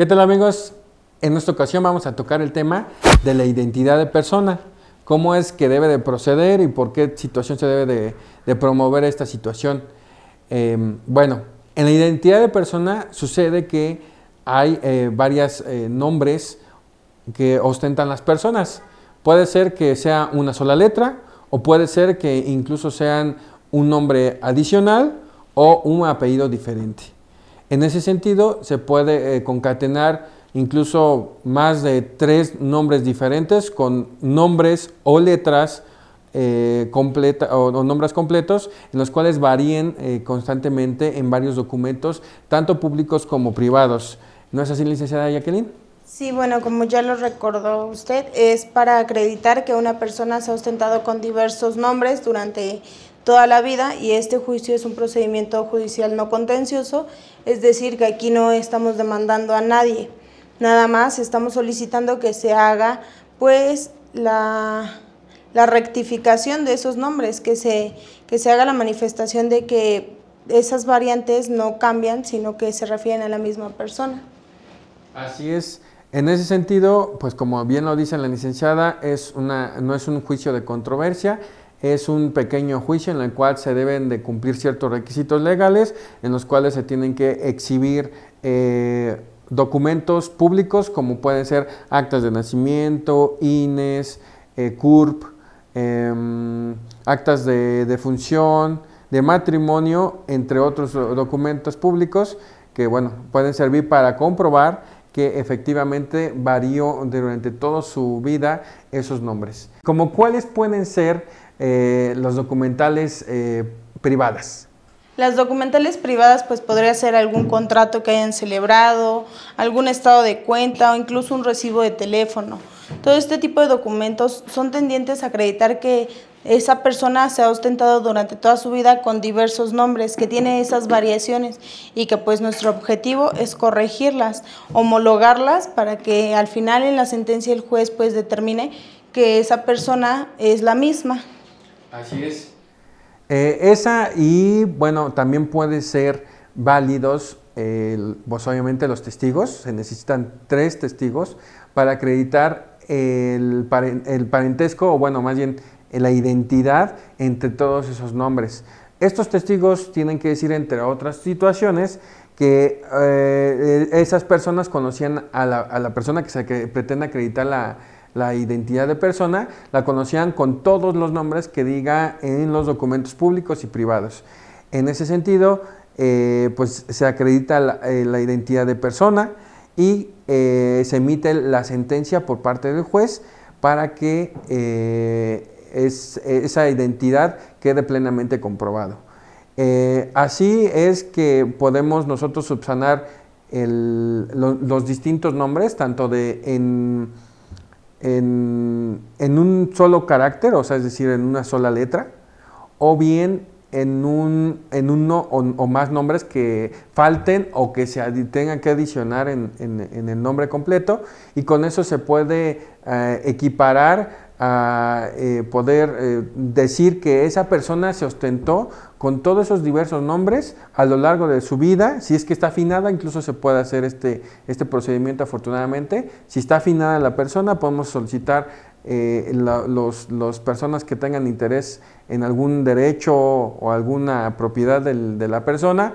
¿Qué tal amigos? En esta ocasión vamos a tocar el tema de la identidad de persona. ¿Cómo es que debe de proceder y por qué situación se debe de, promover esta situación? Em, bueno, en la identidad de persona sucede que hay eh, varios eh, nombres que ostentan las personas. Puede ser que sea una sola letra o puede ser que incluso sean un nombre adicional o un apellido diferente. En ese sentido, se puede eh, concatenar incluso más de tres nombres diferentes con nombres o letras eh, o, nombres completos en los cuales varíen eh, constantemente en varios documentos, tanto públicos como privados. ¿No es así, licenciada Jacqueline? Sí, bueno, como ya lo recordó usted, es para acreditar que una persona se ha ostentado con diversos nombres durante toda la vida y este juicio es un procedimiento judicial no contencioso, es decir, que aquí no estamos demandando a nadie, nada más estamos solicitando que se haga pues la, la rectificación de esos nombres, que se, que se haga la manifestación de que esas variantes no cambian, sino que se refieren a la misma persona. Así es. En ese sentido, pues como bien lo dice la licenciada, es una, no es un juicio de controversia, es un pequeño juicio en el cual se deben de cumplir ciertos requisitos legales, en los cuales se tienen que exhibir eh, documentos públicos como pueden ser actas de nacimiento, INES, eh, CURP, em, actas de, de función, de matrimonio, entre otros documentos públicos que bueno, pueden servir para comprobar que efectivamente varió durante toda su vida esos nombres. Como cuáles pueden ser eh, los documentales eh, privadas. Las documentales privadas pues podría ser algún contrato que hayan celebrado, algún estado de cuenta o incluso un recibo de teléfono. Todo este tipo de documentos son tendientes a acreditar que esa persona se ha ostentado durante toda su vida con diversos nombres, que tiene esas variaciones y que pues nuestro objetivo es corregirlas, homologarlas para que al final en la sentencia el juez pues determine que esa persona es la misma. Así es. Eh, esa y bueno, también puede ser válidos, pues obviamente los testigos, se necesitan tres testigos para acreditar el, parentesco o bueno, más bien la identidad entre todos esos nombres. Estos testigos tienen que decir, entre otras situaciones, que eh, esas personas conocían a la, persona que se pretende acreditar la, identidad de persona, la conocían con todos los nombres que diga en los documentos públicos y privados. En ese sentido, eh, pues se acredita la, eh, identidad de persona y se emite la sentencia por parte del juez para que es, esa identidad quede plenamente comprobado. Eh, así es que podemos nosotros subsanar los distintos nombres, tanto de en, en, un solo carácter, o sea, es decir, en una sola letra, o bien en, un, en uno o, más nombres que falten o que se tengan que adicionar en, el nombre completo, y con eso se puede eh, equiparar a eh, poder eh, decir que esa persona se ostentó con todos esos diversos nombres a lo largo de su vida. Si es que está afinada, incluso se puede hacer este, este procedimiento afortunadamente. Si está afinada la persona, podemos solicitar eh, los, personas que tengan interés en algún derecho o alguna propiedad de la persona,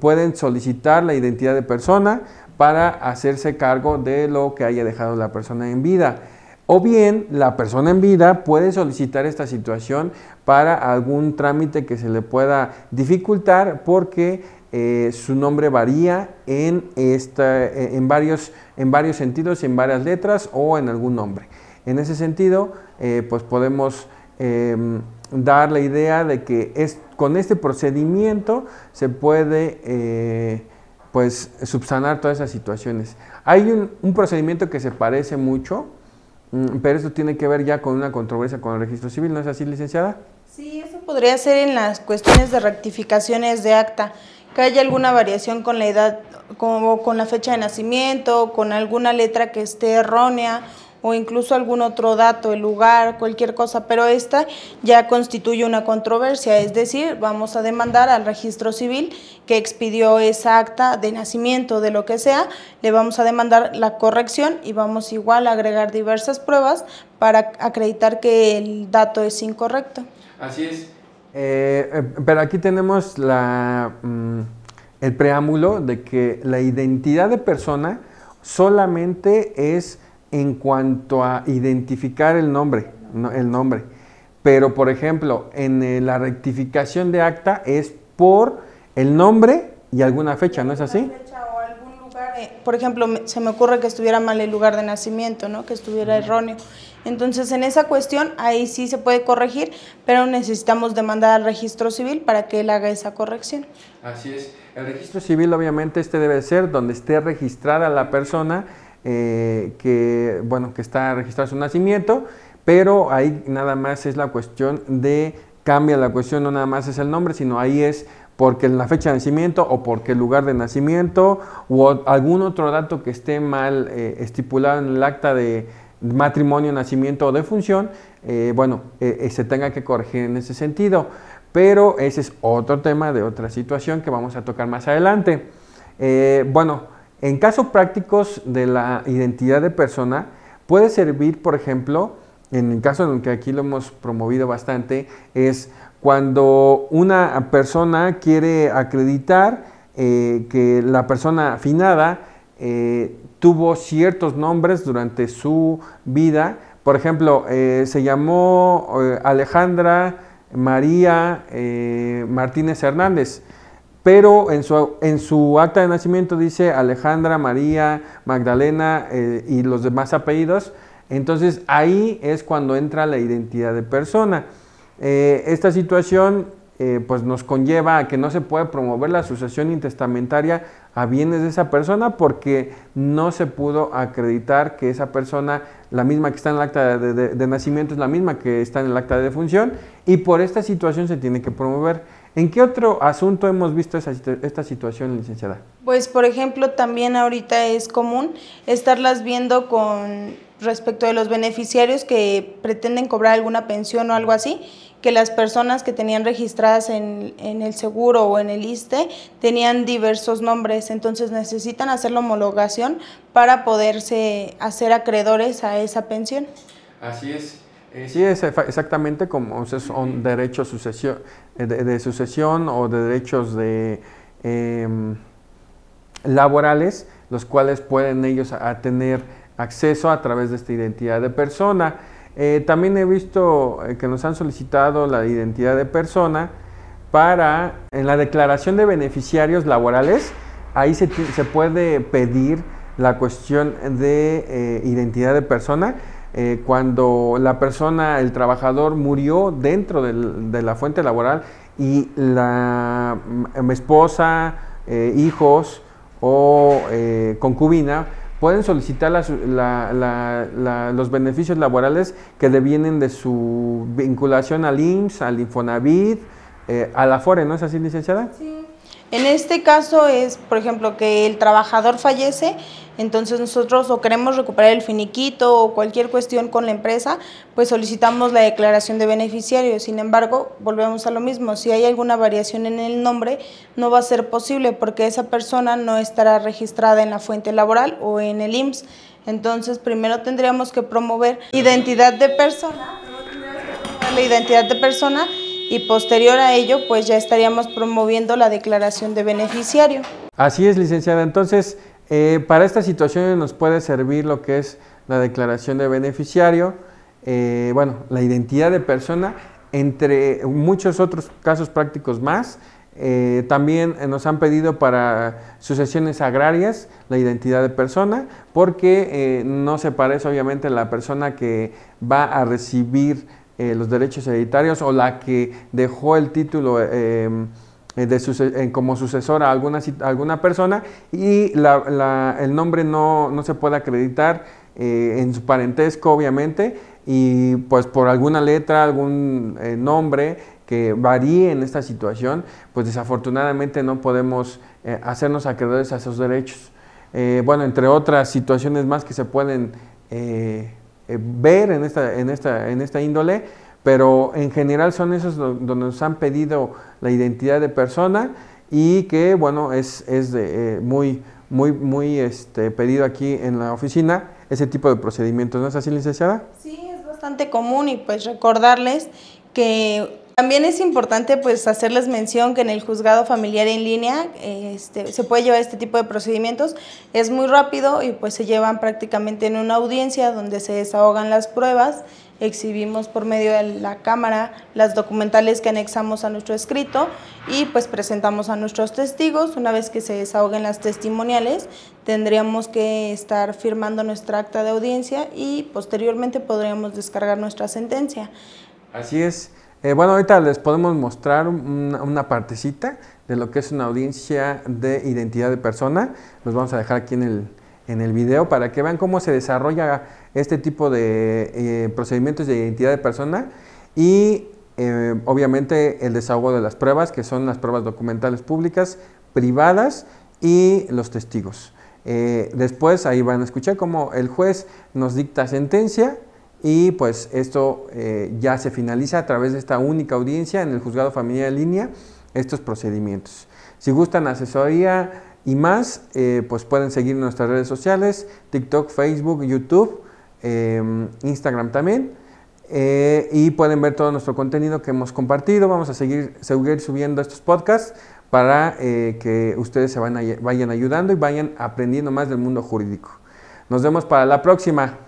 pueden solicitar la identidad de persona para hacerse cargo de lo que haya dejado la persona en vida. O bien la persona en vida puede solicitar esta situación para algún trámite que se le pueda dificultar porque eh, su nombre varía en, esta, eh, en, varios, en varios sentidos, en varias letras o en algún nombre. En ese sentido, eh, pues podemos em, dar la idea de que es, con este procedimiento se puede pues subsanar todas esas situaciones. Hay un, un procedimiento que se parece mucho, Mm, pero eso tiene que ver ya con una controversia con el registro civil, ¿no es así, licenciada? Sí, eso podría ser en las cuestiones de rectificaciones de acta, que haya alguna variación con la edad, como con la fecha de nacimiento, con alguna letra que esté errónea, o incluso algún otro dato, el lugar, cualquier cosa, pero esta ya constituye una controversia, es decir, vamos a demandar al registro civil que expidió esa acta de nacimiento, de lo que sea, le vamos a demandar la corrección y vamos igual a agregar diversas pruebas para acreditar que el dato es incorrecto. Así es. Eh, eh, pero aquí tenemos la, mm, el preámbulo de que la identidad de persona solamente es en cuanto a identificar el nombre, el nombre. Pero, por ejemplo, en eh, la rectificación de acta es por el nombre y alguna fecha, ¿no es así? por ejemplo, se me ocurre que estuviera mal el lugar de nacimiento, ¿no? Que estuviera erróneo. Entonces, en esa cuestión, ahí sí se puede corregir, pero necesitamos demandar al registro civil para que él haga esa corrección. Así es. El registro civil, obviamente, este debe ser donde esté registrada la persona eh, que, bueno, que está registrado su nacimiento, pero ahí nada más es la cuestión de, cambia la cuestión, no nada más es el nombre, sino ahí es porque la fecha de nacimiento o porque el lugar de nacimiento o algún otro dato que esté mal eh, estipulado en el acta de matrimonio, nacimiento o defunción, eh, bueno, eh, se tenga que corregir en ese sentido. Pero ese es otro tema de otra situación que vamos a tocar más adelante. bueno, en casos prácticos de la identidad de persona, puede servir, por ejemplo, en el caso en el que aquí lo hemos promovido bastante, es cuando una persona quiere acreditar eh, que la persona afinada eh, tuvo ciertos nombres durante su vida, por ejemplo, eh, se llamó Alejandra María Martínez Hernández, pero en su, en su, acta de nacimiento dice Alejandra María Magdalena y los demás apellidos, entonces ahí es cuando entra la identidad de persona. Eh, esta situación eh, pues nos conlleva a que no se puede promover la sucesión intestamentaria a bienes de esa persona porque no se pudo acreditar que esa persona, la misma que está en el acta de, nacimiento, es la misma que está en el acta de defunción y por esta situación se tiene que promover. ¿En qué otro asunto hemos visto esta situación, licenciada? Pues, por ejemplo, también ahorita es común estarlas viendo con respecto de los beneficiarios que pretenden cobrar alguna pensión o algo así, que las personas que tenían registradas en, el seguro o en el ISTE tenían diversos nombres, entonces necesitan hacer la homologación para poderse hacer acreedores a esa pensión. Así es. Sí, es exactamente como son derechos sucesión, eh, de, sucesión o de derechos de, em, laborales, los cuales pueden ellos tener acceso a través de esta identidad de persona. Eh, también he visto eh, que nos han solicitado la identidad de persona para, en la declaración de beneficiarios laborales, ahí se, puede pedir la cuestión de eh, identidad de persona. Cuando la persona, el trabajador murió dentro de la fuente laboral y la mm, esposa, hijos o concubina pueden solicitar los beneficios laborales que devienen de su vinculación al IMSS, al Infonavit, eh, a la ¿no es así, licenciada? Sí. En este caso es, por ejemplo, que el trabajador fallece, entonces nosotros o queremos recuperar el finiquito o cualquier cuestión con la empresa, pues solicitamos la declaración de beneficiario. Sin embargo, volvemos a lo mismo, si hay alguna variación en el nombre, no va a ser posible porque esa persona no estará registrada en la fuente laboral o en el IMSS. Entonces, primero tendríamos que promover identidad de persona, la identidad de persona y posterior a ello pues ya estaríamos promoviendo la declaración de beneficiario. Así es, licenciada. Entonces, eh, para esta situación nos puede servir lo que es la declaración de beneficiario, eh, bueno, la identidad de persona, entre muchos otros casos prácticos más. Eh, también nos han pedido para sucesiones agrarias la identidad de persona, porque no se parece obviamente la persona que va a recibir eh, los derechos hereditarios o la que dejó el título eh, eh, de como sucesora a alguna, alguna persona y el nombre no, se puede acreditar en su parentesco, obviamente, y pues por alguna letra, algún nombre que varíe en esta situación, pues desafortunadamente no podemos hacernos acreedores a esos derechos. bueno, entre otras situaciones más que se pueden ver en esta, en, esta, en esta índole, pero en general son esos donde nos han pedido la identidad de persona y que, bueno, es, es de, muy, muy, muy este, pedido aquí en la oficina ese tipo de procedimientos. ¿No es así, licenciada? Sí, es bastante común y pues recordarles que también es importante pues hacerles mención que en el juzgado familiar en línea este, se puede llevar este tipo de procedimientos. Es muy rápido y pues se llevan prácticamente en una audiencia donde se desahogan las pruebas, exhibimos por medio de la cámara las documentales que anexamos a nuestro escrito y pues presentamos a nuestros testigos. Una vez que se desahoguen las testimoniales, tendríamos que estar firmando nuestra acta de audiencia y posteriormente podríamos descargar nuestra sentencia. Así es. Eh, bueno, ahorita les podemos mostrar una, partecita de lo que es una audiencia de identidad de persona. Los vamos a dejar aquí en el, en el video para que vean cómo se desarrolla este tipo de eh, procedimientos de identidad de persona y eh, obviamente el desahogo de las pruebas, que son las pruebas documentales públicas, privadas y los testigos. después ahí van a escuchar cómo el juez nos dicta sentencia y pues esto eh, ya se finaliza a través de esta única audiencia en el juzgado familiar en línea, estos procedimientos. Si gustan asesoría y más, eh, pues pueden seguir nuestras redes sociales, TikTok, Facebook, YouTube, em, Instagram también. Eh, y pueden ver todo nuestro contenido que hemos compartido. Vamos a seguir, seguir subiendo estos podcasts para que ustedes se vayan ayudando y vayan aprendiendo más del mundo jurídico. Nos vemos para la próxima.